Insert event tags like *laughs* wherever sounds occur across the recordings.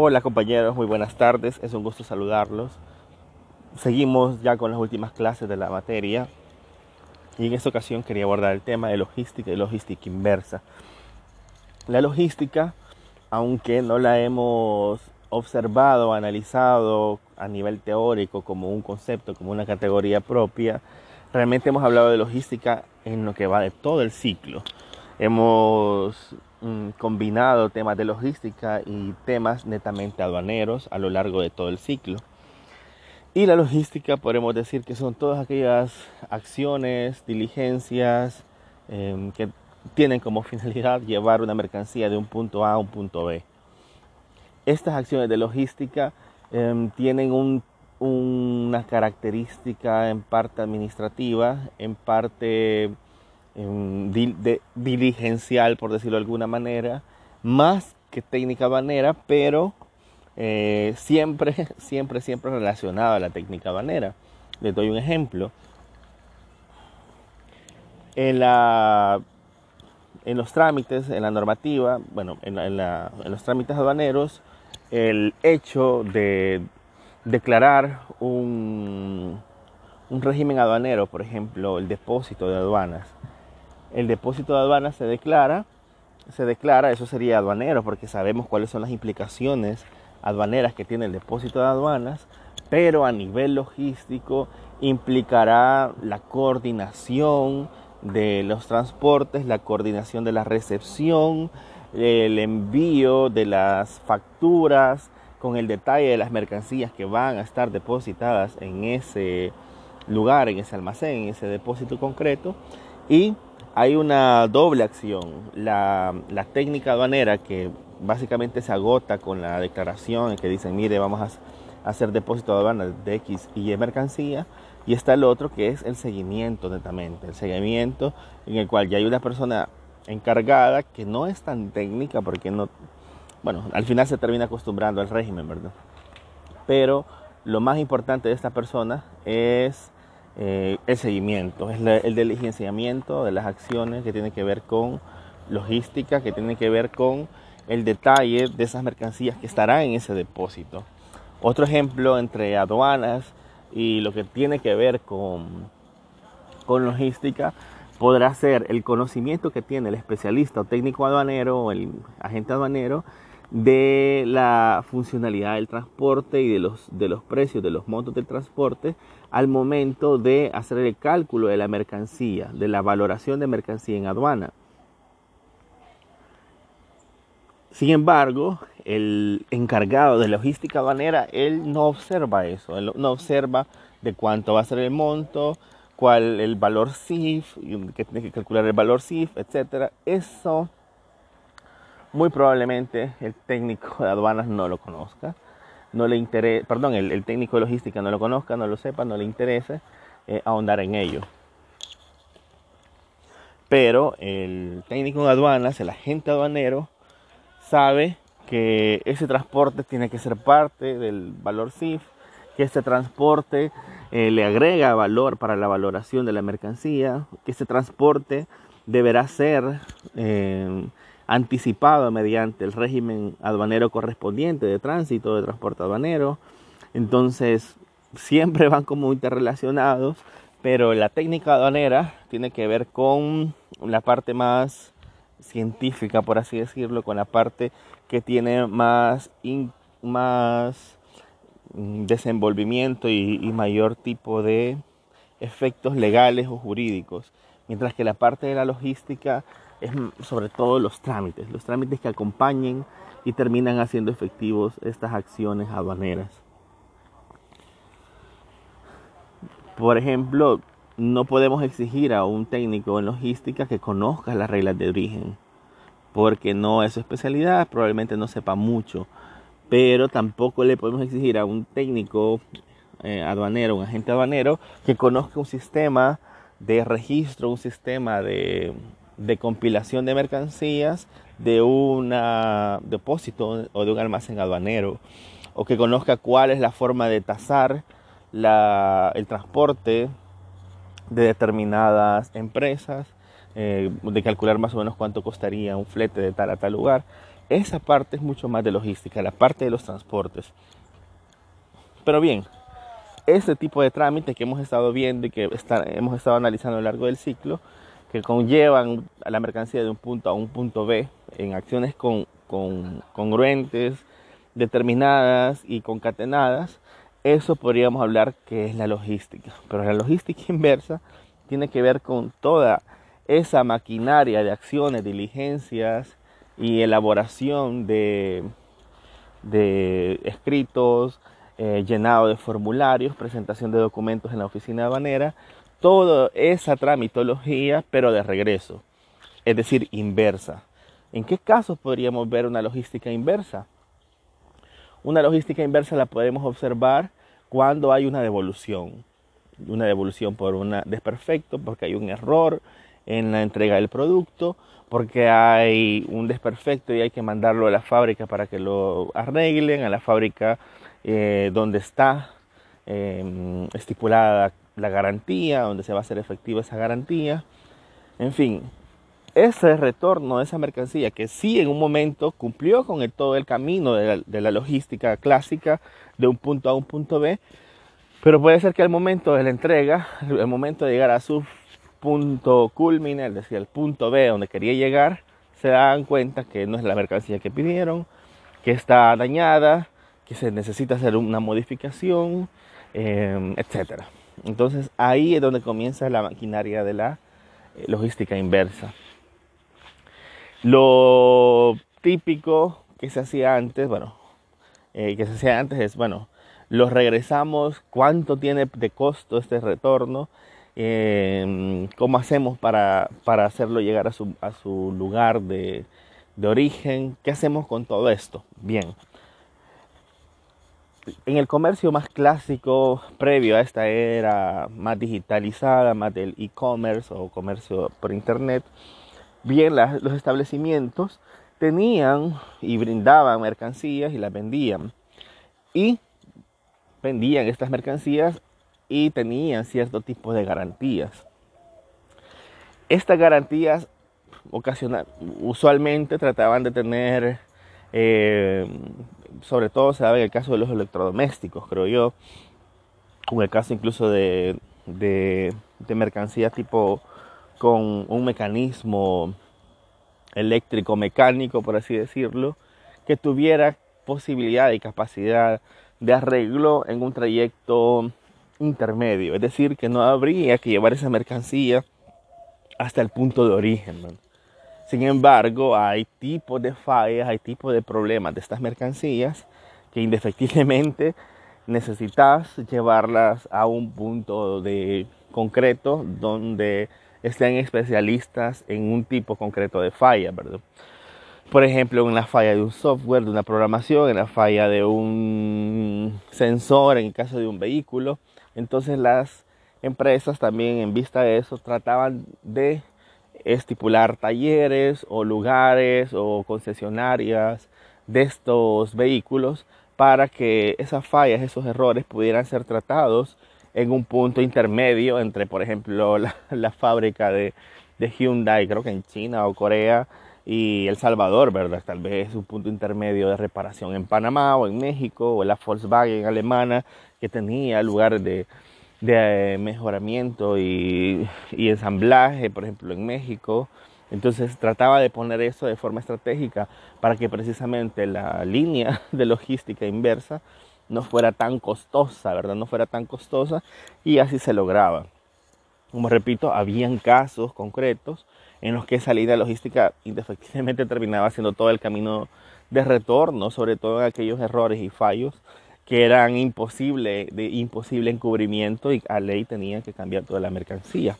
Hola compañeros, muy buenas tardes, es un gusto saludarlos. Seguimos ya con las últimas clases de la materia y en esta ocasión quería abordar el tema de logística y logística inversa. La logística, aunque no la hemos observado, analizado a nivel teórico como un concepto, como una categoría propia, realmente hemos hablado de logística en lo que va de todo el ciclo. Hemos Mm, combinado temas de logística y temas netamente aduaneros a lo largo de todo el ciclo. Y la logística podemos decir que son todas aquellas acciones, diligencias em, que tienen como *laughs* finalidad llevar una mercancía de un punto A a un punto B. Estas acciones de logística em, tienen una característica en parte administrativa, en parte diligencial, por decirlo de alguna manera, más que técnica banera, pero eh, siempre, *laughs* siempre, siempre relacionada a la técnica banera. Les doy un ejemplo. En, la, en los trámites, en la normativa, bueno, en, en los trámites aduaneros, el hecho de declarar un, un régimen aduanero, por ejemplo, el depósito de aduanas, el depósito de aduanas se declara, se declara, eso sería aduanero porque sabemos cuáles son las implicaciones aduaneras que tiene el depósito de aduanas, pero a nivel logístico implicará la coordinación de los transportes, la coordinación de la recepción, el envío de las facturas con el detalle de las mercancías que van a estar depositadas en ese lugar, en ese almacén, en ese depósito concreto y hay una doble acción. La, técnica aduanera que básicamente se agota con la declaración que dicen, mire, vamos a hacer depósito de aduana de X y Y mercancía. Y está el otro que es el seguimiento netamente, el seguimiento en el cual ya hay una persona encargada que no es tan técnica porque no, bueno, al final se termina acostumbrando al régimen, ¿verdad? Pero lo más importante de esta persona es eh, el seguimiento, es el diligenciamiento de las acciones que tiene que ver con logística, que tiene que ver con el detalle de esas mercancías que estarán en ese depósito. Otro ejemplo entre aduanas y lo que tiene que ver con, con logística podrá ser el conocimiento que tiene el especialista o técnico aduanero o el agente aduanero de la funcionalidad del transporte y de los, de los precios, de los montos del transporte al momento de hacer el cálculo de la mercancía, de la valoración de mercancía en aduana. Sin embargo, el encargado de logística aduanera, él no observa eso, él no observa de cuánto va a ser el monto, cuál el valor CIF, que tiene que calcular el valor CIF, etc. Eso muy probablemente el técnico de aduanas no lo conozca, no le interese, perdón, el, técnico de logística no lo conozca, no lo sepa, no le interese eh, ahondar en ello. Pero el técnico de aduanas, el agente aduanero, sabe que ese transporte tiene que ser parte del valor CIF, que ese transporte eh, le agrega valor para la valoración de la mercancía, que ese transporte deberá ser eh, anticipado mediante el régimen aduanero correspondiente de tránsito, de transporte aduanero. Entonces, *laughs* siempre van como interrelacionados, pero la técnica aduanera tiene que ver con la parte más científica, por así decirlo, con la parte que tiene más, más desenvolvimiento y, y mayor tipo de efectos legales o jurídicos, mientras que la parte de la logística es sobre todo los trámites, los trámites que acompañen y terminan haciendo efectivos estas acciones aduaneras. Por ejemplo, no podemos exigir a un técnico en logística que conozca las reglas de origen, porque no es su especialidad, probablemente no sepa mucho, pero tampoco le podemos exigir a un técnico eh, aduanero, un agente aduanero, que conozca un sistema de registro, un sistema de de compilación de mercancías de un depósito o de un almacén aduanero o que conozca cuál es la forma de tasar el transporte de determinadas empresas, eh, de calcular más o menos cuánto costaría un flete de tal a tal lugar. esa parte es mucho más de logística, la parte de los transportes. Pero bien, ese tipo de trámites que hemos estado viendo y que hemos estado analizando a lo largo del ciclo, que conllevan a la mercancía de un punto a un punto B en acciones con, congruentes, determinadas y concatenadas, eso podríamos hablar que es la logística. Pero la logística *laughs* inversa tiene que ver con toda esa maquinaria de acciones, diligencias y elaboración de, de escritos, eh, llenado de formularios, presentación de documentos en la oficina aduanera, toda esa tramitología, pero de regreso, es decir, inversa. ¿En qué casos podríamos ver una logística inversa? Una logística inversa la podemos observar cuando hay una devolución, una devolución por un desperfecto, porque hay un error en la entrega del producto, porque hay un desperfecto y hay que mandarlo a la fábrica para que lo arreglen, a la fábrica eh, donde está em, estipulada la garantía, donde se va a hacer efectiva esa garantía. En fin, ese retorno de esa mercancía que sí en un momento cumplió con el, todo el camino de la, logística clásica de un punto a un punto B, pero puede ser que al momento de la entrega, el momento de llegar a su punto culmine, es decir, el punto B donde quería llegar, se dan cuenta que no es la mercancía que pidieron, que está dañada, que se necesita hacer una modificación, eh, etc. Entonces ahí es donde comienza la maquinaria de la eh, logística inversa. Lo típico que se hacía antes, bueno, eh, que se hacía antes es, bueno, los regresamos, cuánto tiene de costo este retorno, em, cómo hacemos para, hacerlo llegar a su, a su lugar de, de origen, qué hacemos con todo esto. Bien, en el comercio más clásico, previo a esta era más digitalizada, más del e-commerce o comercio por internet, bien los establecimientos tenían y brindaban mercancías y las vendían. Y vendían estas mercancías y tenían cierto tipo de garantías. Estas garantías ocasional, usualmente trataban de tener eh, sobre todo se da en el caso de los electrodomésticos, creo yo, en el caso incluso de, de, mercancía tipo con un mecanismo eléctrico mecánico, por así decirlo, que tuviera posibilidad y capacidad de arreglo en un trayecto intermedio, es decir, que no habría que llevar esa mercancía hasta el punto de origen. Sin embargo, hay tipos de fallas, hay tipos de problemas de estas mercancías que indefectiblemente *laughs* necesitas llevarlas a un punto de concreto donde estén especialistas en un tipo concreto de falla, ¿verdad? Por ejemplo, en la falla de un software, de una programación, en la falla de un sensor, en el caso de un vehículo. Entonces las empresas también en vista de eso trataban de estipular talleres o lugares o concesionarias de estos vehículos para que esas fallas, esos errores pudieran ser tratados en un punto intermedio entre, por ejemplo, *laughs* la, fábrica de, de, Hyundai, creo que en China o Corea, y El Salvador, ¿verdad? Tal vez un punto intermedio de reparación en Panamá o en México, o la Volkswagen alemana, que tenía lugar de, de mejoramiento y, ensamblaje, por ejemplo, en México. Entonces trataba de poner eso de forma estratégica para que precisamente la línea *laughs* de logística inversa no fuera tan costosa, ¿verdad? No fuera tan costosa y así se lograba. Como repito, habían casos concretos en los que esa línea logística indefectiblemente *laughs* terminaba haciendo todo el camino de retorno, sobre todo en aquellos errores y fallos que eran imposible, de imposible encubrimiento y a ley tenían que cambiar toda la mercancía.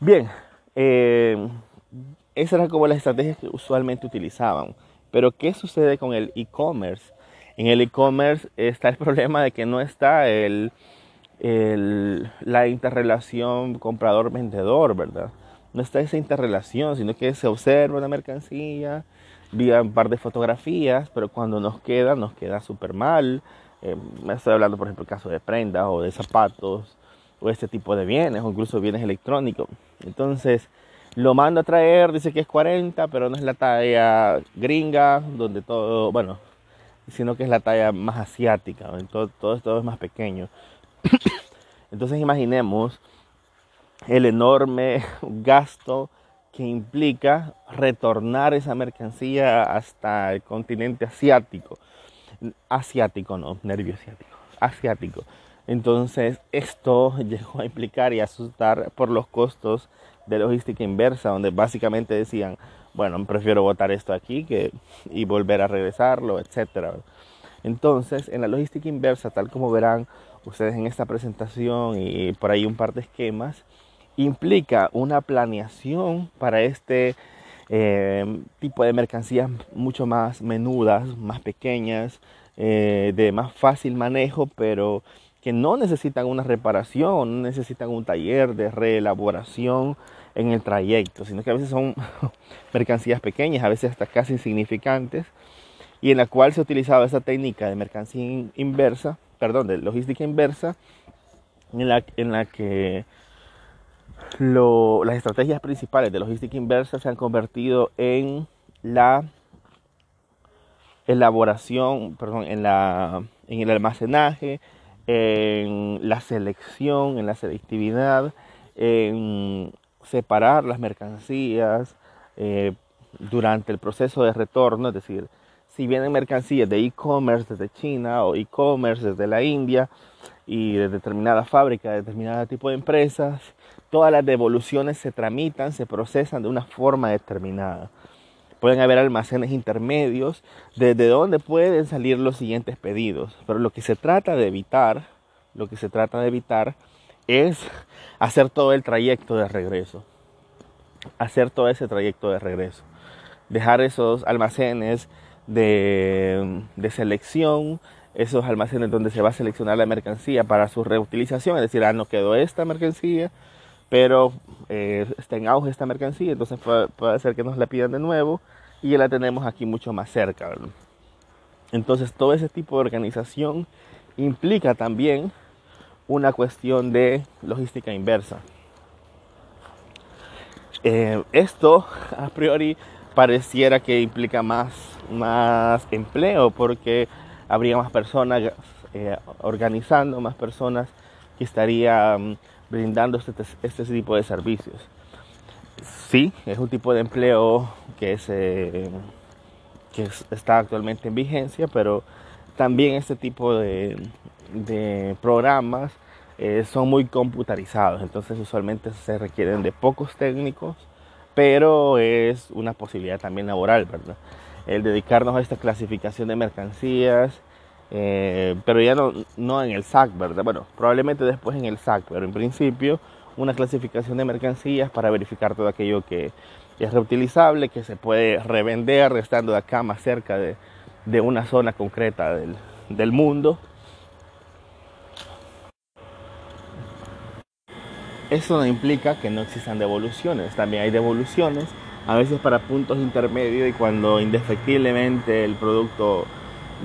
Bien, eh, esa era como las estrategias que usualmente utilizaban. Pero ¿qué sucede con el e-commerce? En el e-commerce está el *laughs* problema de que no está el, la interrelación comprador-vendedor, ¿verdad? No está esa interrelación, sino que se observa una mercancía, vi un par de fotografías, pero cuando nos queda, nos queda súper mal. Eh, estoy hablando, por ejemplo, el caso de prendas o de zapatos o este tipo de bienes o incluso bienes electrónicos. Entonces, Lo mando a traer, dice que es 40, pero no es la talla gringa, donde todo, bueno, sino que es la talla más asiática, todo, todo esto es más pequeño. *coughs* Entonces imaginemos el enorme *laughs* gasto que implica retornar esa mercancía hasta el continente asiático. Asiático, no, nervio asiático. Asiático. Entonces, esto *laughs* llegó a implicar y asustar por los costos de logística inversa, donde básicamente decían, bueno, prefiero botar esto aquí que, y volver a regresarlo, etc. Entonces, en la logística inversa, tal como verán ustedes en esta presentación y por ahí un par de esquemas, implica una planeación para este eh, tipo de mercancías mucho más menudas, más pequeñas, eh, de más fácil manejo, pero que no necesitan una reparación, no necesitan un taller de reelaboración en el trayecto, sino que a veces son *laughs* mercancías pequeñas, a veces hasta casi insignificantes, y en la cual se ha utilizado esa técnica de mercancía inversa, perdón, de logística inversa, en la, en la que las estrategias principales de logística inversa se han convertido en la elaboración, perdón, en, la, en el almacenaje, en la selección, en la selectividad, en separar las mercancías eh, durante el proceso de retorno, es decir, si vienen mercancías de e-commerce desde China o e-commerce desde la India y de determinada fábrica, de determinado tipo de empresas, todas las devoluciones se tramitan, se procesan de una forma determinada. Pueden haber almacenes intermedios desde donde pueden salir los siguientes pedidos. Pero lo que se trata de evitar, lo que se trata de evitar es hacer todo el trayecto de regreso. Hacer todo ese trayecto de regreso. Dejar esos almacenes de, de selección, esos almacenes donde se va a seleccionar la mercancía para su reutilización. Es decir, ah, no quedó esta mercancía, pero eh, está en auge esta mercancía, entonces puede, ser que nos la pidan de nuevo y ya la tenemos aquí mucho más cerca. Entonces todo ese tipo de organización implica también una cuestión de logística inversa. Eh, esto a priori pareciera que implica más, más empleo porque habría más personas eh, organizando, más personas que estarían brindando este, este, tipo de servicios. Sí, es un tipo de empleo que, que está actualmente en vigencia, pero también este tipo de, programas eh, son muy computarizados, entonces usualmente se requieren de pocos técnicos, pero es una posibilidad también laboral, ¿verdad? El dedicarnos a esta clasificación de mercancías, eh, pero ya no, no en el SAC, ¿verdad? Bueno, probablemente después en el SAC, pero en principio una clasificación de mercancías para verificar todo aquello que es reutilizable, que se puede revender estando acá más cerca de, de una zona concreta del, del mundo. Eso no implica que no existan devoluciones, también hay devoluciones, a veces para puntos intermedios y cuando indefectiblemente el producto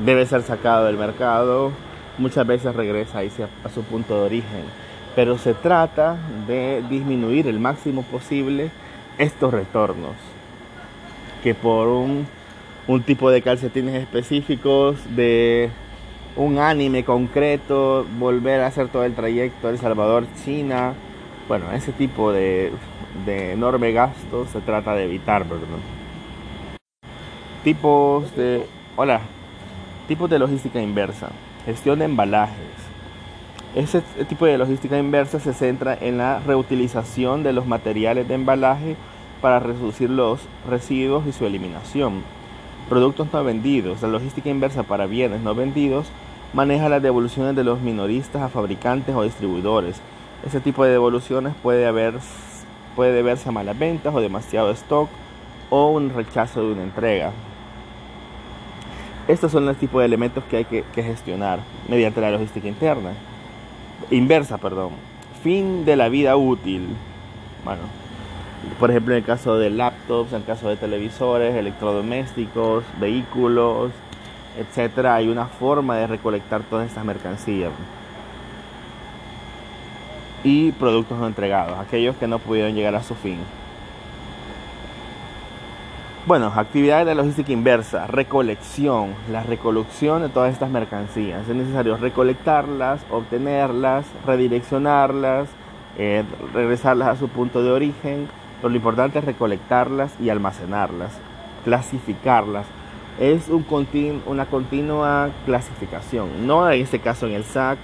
debe ser sacado del mercado, muchas veces regresa a su punto de origen. Pero se trata de disminuir el máximo posible estos retornos, que por un, un tipo de calcetines específicos, de un anime concreto, volver a hacer todo el trayecto El Salvador-China, bueno, ese tipo de, de enorme gasto se trata de evitar, ¿verdad? Tipos de... Hola, Tipos de logística inversa. Gestión de embalajes. Ese tipo de logística inversa se centra en la reutilización de los materiales de embalaje para reducir los residuos y su eliminación. Productos no vendidos. La logística inversa para bienes no vendidos maneja las devoluciones de los minoristas a fabricantes o distribuidores. Ese tipo de devoluciones puede, haber, puede deberse a malas ventas o demasiado stock o un rechazo de una entrega. Estos son los tipos de elementos que hay que, gestionar mediante la logística interna. Inversa, perdón. Fin de la vida útil. Bueno, por ejemplo, en el caso de laptops, en el caso de televisores, electrodomésticos, vehículos, etcétera, hay una forma de recolectar todas estas mercancías y productos no entregados, aquellos que no pudieron llegar a su fin. Bueno, actividades de logística inversa, recolección, la recolección de todas estas mercancías. Es necesario recolectarlas, obtenerlas, redireccionarlas, eh, regresarlas a su punto de origen. Pero lo importante es recolectarlas y almacenarlas, clasificarlas. Es un una continua clasificación, no en este caso en el SAC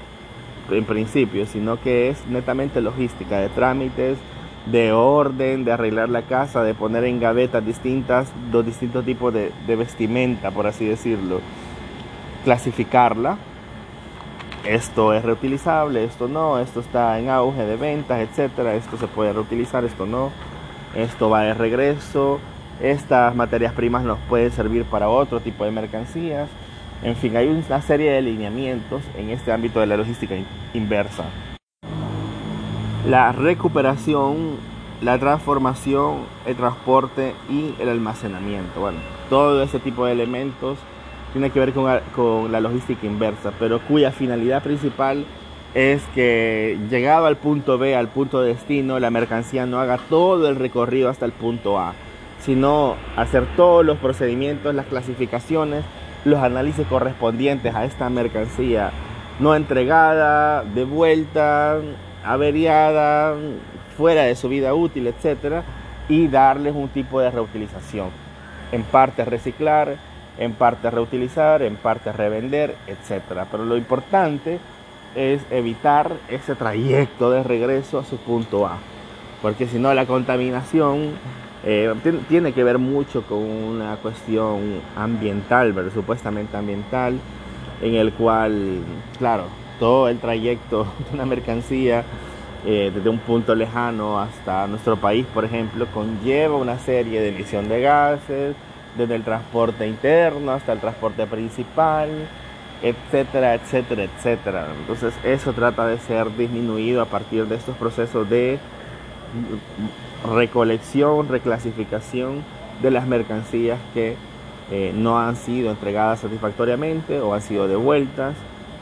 en principio, sino que es netamente logística de trámites, de orden, de arreglar la casa, de poner en gavetas distintas, dos distintos tipos de, vestimenta, por así decirlo, clasificarla. Esto es reutilizable, esto no, esto está en auge de ventas, etcétera, esto se puede reutilizar, esto no, esto va de regreso, estas materias primas nos pueden servir para otro tipo de mercancías. En fin, hay una serie de lineamientos en este ámbito de la logística inversa la recuperación, la transformación, el transporte y el almacenamiento. Bueno, todo ese tipo de elementos tiene que ver con, la logística inversa, pero cuya finalidad principal es que llegado al punto B, al punto de destino, la mercancía no haga todo el recorrido hasta el punto A, sino hacer todos los procedimientos, las clasificaciones, los análisis correspondientes a esta mercancía no entregada, de vuelta, averiada, fuera de su vida útil, etcétera, y darles un tipo de reutilización. En parte reciclar, en parte reutilizar, en parte revender, etcétera. Pero lo importante es evitar ese trayecto de regreso a su punto A, porque si no la contaminación eh, tiene que ver mucho con una cuestión ambiental, pero supuestamente ambiental, en el cual, claro, todo el trayecto *laughs* de una mercancía eh, desde un punto lejano hasta nuestro país, por ejemplo, conlleva una serie de emisión de gases, desde el transporte interno hasta el transporte principal, etcétera, etcétera, etcétera. Entonces eso trata de ser disminuido a partir de estos procesos de recolección, reclasificación de las mercancías que eh, no han sido entregadas satisfactoriamente o han sido devueltas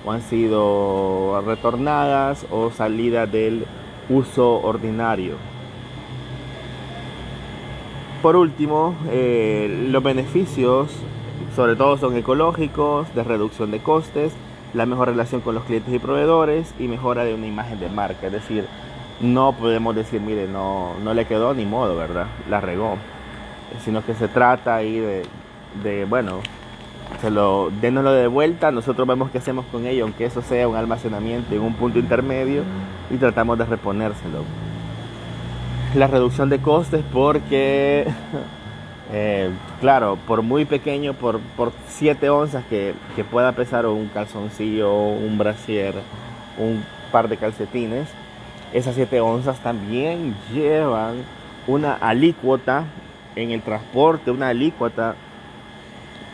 o han sido retornadas o salidas del uso ordinario. Por último, eh, los beneficios sobre todo son ecológicos, de reducción de costes, la mejor relación con los clientes y proveedores y mejora de una imagen de marca. Es decir, no podemos decir, mire, no, no le quedó ni modo, ¿verdad? La regó. Sino que se trata ahí de, bueno, se lo, denoslo de vuelta, nosotros vemos qué hacemos con ello, aunque eso sea un almacenamiento en un punto intermedio y tratamos de reponérselo. La reducción de costes porque, *laughs* eh, claro, por muy pequeño, por, por 7 onzas que, que pueda pesar un calzoncillo, un brasier, un par de calcetines, esas 7 onzas también llevan una alícuota en el transporte, una alícuota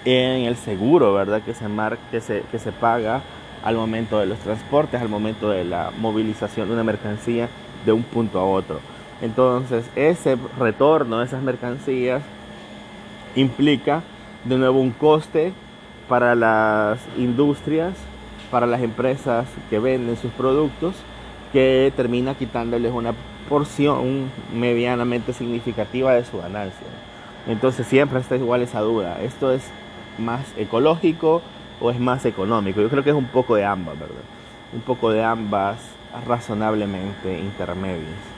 en el seguro, ¿verdad? Que se, que se, que se paga al momento de los transportes, al momento de la movilización de una mercancía de un punto a otro. Entonces, ese retorno de esas mercancías implica de nuevo un coste para las industrias, para las empresas que venden sus productos, que termina quitándoles una porción medianamente significativa de su ganancia. Entonces siempre está igual esa duda. Esto es más ecológico o es más económico. Yo creo que es un poco de ambas, ¿verdad? Un poco de ambas razonablemente intermedias.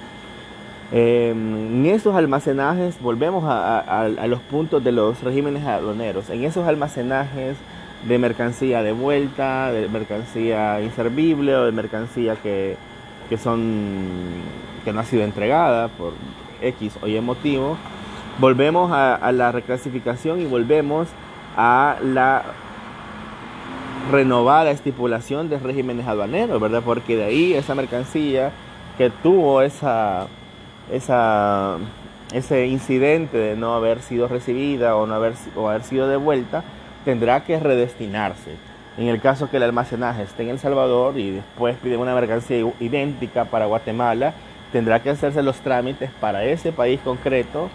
Em, en esos almacenajes, volvemos a, los puntos de los regímenes aduaneros, en esos almacenajes de mercancía de vuelta, de mercancía inservible o de mercancía que, que, son, que no ha sido entregada por X o Y motivo, volvemos a, la reclasificación y volvemos a la renovada estipulación de regímenes aduaneros, ¿verdad? Porque de ahí esa mercancía que tuvo esa, esa, ese incidente de no haber sido recibida o no haber, o haber sido devuelta, tendrá que redestinarse. En el caso que el almacenaje esté en El Salvador y después pide una mercancía idéntica para Guatemala, tendrá que hacerse los trámites para ese país concreto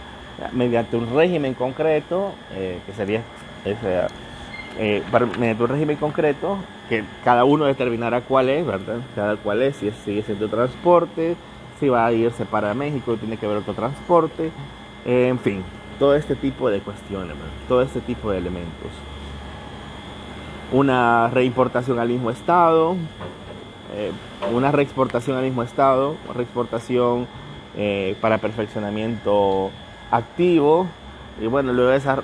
mediante un régimen concreto, eh, que sería eh, mediante un régimen concreto que cada uno determinará cuál es, ¿verdad? Cada cuál es, si sigue siendo transporte, si va a irse para México, tiene que ver otro transporte, en fin. todo este tipo de cuestiones, todo este tipo de elementos. Una reimportación al mismo estado, eh, una reexportación al mismo estado, reexportación eh, para perfeccionamiento activo, y bueno, luego de esa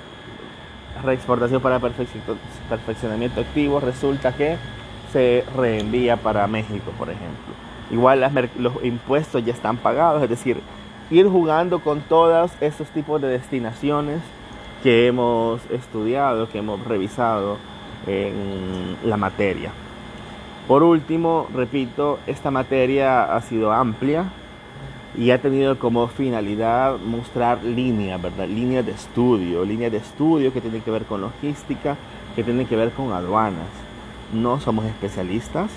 reexportación para perfeccionamiento activo resulta que se reenvía para México, por ejemplo. Igual los impuestos ya están pagados, es decir, ir jugando con todos estos tipos de destinaciones que hemos estudiado, que hemos revisado en la materia. Por último, repito, esta materia ha sido amplia y ha tenido como finalidad mostrar líneas, ¿verdad? Líneas de estudio, líneas de estudio que tienen que ver con logística, que tienen que ver con aduanas. No somos especialistas,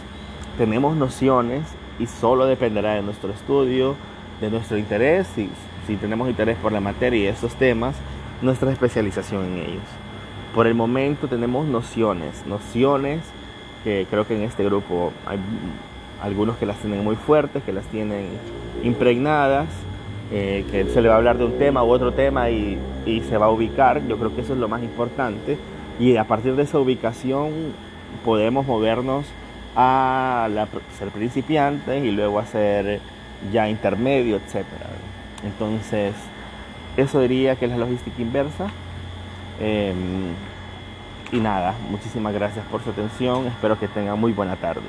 tenemos nociones y solo dependerá de nuestro estudio, de nuestro interés, si, si tenemos interés por la materia y estos temas, nuestra especialización en ellos. Por el momento tenemos nociones, nociones que creo que en este grupo hay algunos que las tienen muy fuertes, que las tienen impregnadas, eh, que se le va a hablar de un tema u otro tema y, se va a ubicar. Yo creo que eso es lo más importante. Y a partir de esa ubicación podemos movernos a ser principiantes y luego a ser ya intermedio, etc. Entonces, eso diría que es la logística inversa. Em, y nada, muchísimas gracias por su atención. Espero que tengan muy buena tarde.